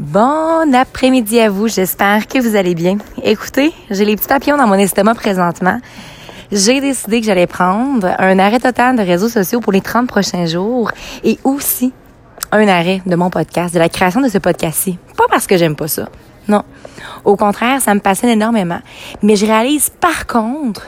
Bon après-midi à vous, j'espère que vous allez bien. Écoutez, j'ai les petits papillons dans mon estomac présentement. J'ai décidé que j'allais prendre un arrêt total de réseaux sociaux pour les 30 prochains jours et aussi un arrêt de mon podcast, de la création de ce podcast-ci. Pas parce que j'aime pas ça. Non. Au contraire, ça me passionne énormément. Mais je réalise par contre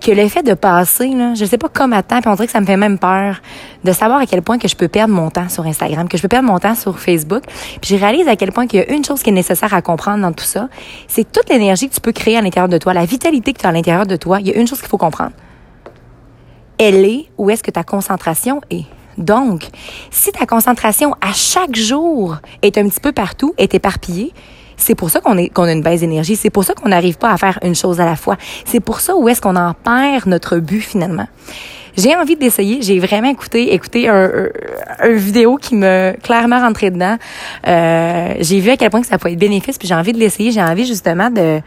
que le fait de passer, là, je sais pas comment temps, puis on dirait que ça me fait même peur de savoir à quel point que je peux perdre mon temps sur Instagram, que je peux perdre mon temps sur Facebook. Puis je réalise à quel point qu'il y a une chose qui est nécessaire à comprendre dans tout ça, c'est toute l'énergie que tu peux créer à l'intérieur de toi, la vitalité que tu as à l'intérieur de toi. Il y a une chose qu'il faut comprendre. Elle est où est-ce que ta concentration est. Donc, si ta concentration à chaque jour est un petit peu partout, est éparpillée, c'est pour ça qu'on est qu'on a une baisse d'énergie. C'est pour ça qu'on n'arrive pas à faire une chose à la fois. C'est pour ça où est-ce qu'on en perd notre but finalement. J'ai envie d'essayer. J'ai vraiment écouté, écouté un, un, vidéo qui me clairement rentré dedans. Euh, j'ai vu à quel point que ça pouvait être bénéfice, puis j'ai envie de l'essayer. J'ai envie justement de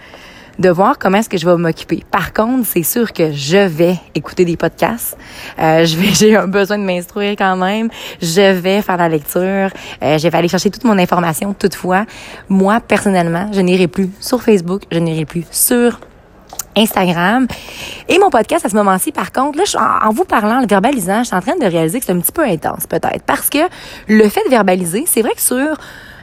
de voir comment est-ce que je vais m'occuper. Par contre, c'est sûr que je vais écouter des podcasts. Euh, je vais, j'ai un besoin de m'instruire quand même. Je vais faire la lecture. Euh, je vais aller chercher toute mon information. Toutefois, moi personnellement, je n'irai plus sur Facebook. Je n'irai plus sur Instagram. Et mon podcast, à ce moment-ci, par contre, là, en, vous parlant, le verbalisant, je suis en train de réaliser que c'est un petit peu intense, peut-être. Parce que le fait de verbaliser, c'est vrai que sur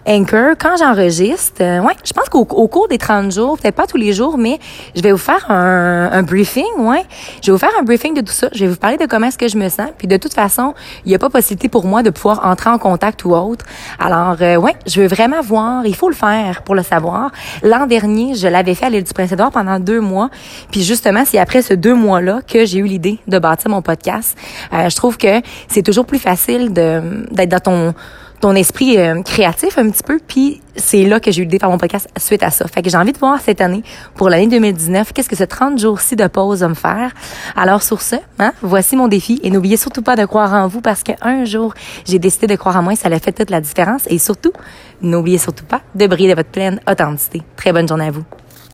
Anchor, quand j'enregistre, euh, ouais, je pense qu'au cours des 30 jours, peut-être pas tous les jours, mais je vais vous faire un, un, briefing, ouais. Je vais vous faire un briefing de tout ça. Je vais vous parler de comment est-ce que je me sens. Puis de toute façon, il n'y a pas possibilité pour moi de pouvoir entrer en contact ou autre. Alors, euh, ouais, je veux vraiment voir. Il faut le faire pour le savoir. L'an dernier, je l'avais fait à l'île du Prince-Édouard pendant deux mois. Puis justement, c'est après ce deux mois-là que j'ai eu l'idée de bâtir mon podcast. Euh, je trouve que c'est toujours plus facile de d'être dans ton ton esprit euh, créatif un petit peu. Puis c'est là que j'ai eu l'idée de faire mon podcast suite à ça. Fait que j'ai envie de voir cette année, pour l'année 2019, qu'est-ce que ce 30 jours-ci de pause va me faire. Alors sur ce, hein, voici mon défi. Et n'oubliez surtout pas de croire en vous parce qu'un jour, j'ai décidé de croire en moi et ça a fait toute la différence. Et surtout, n'oubliez surtout pas de briller de votre pleine authenticité. Très bonne journée à vous.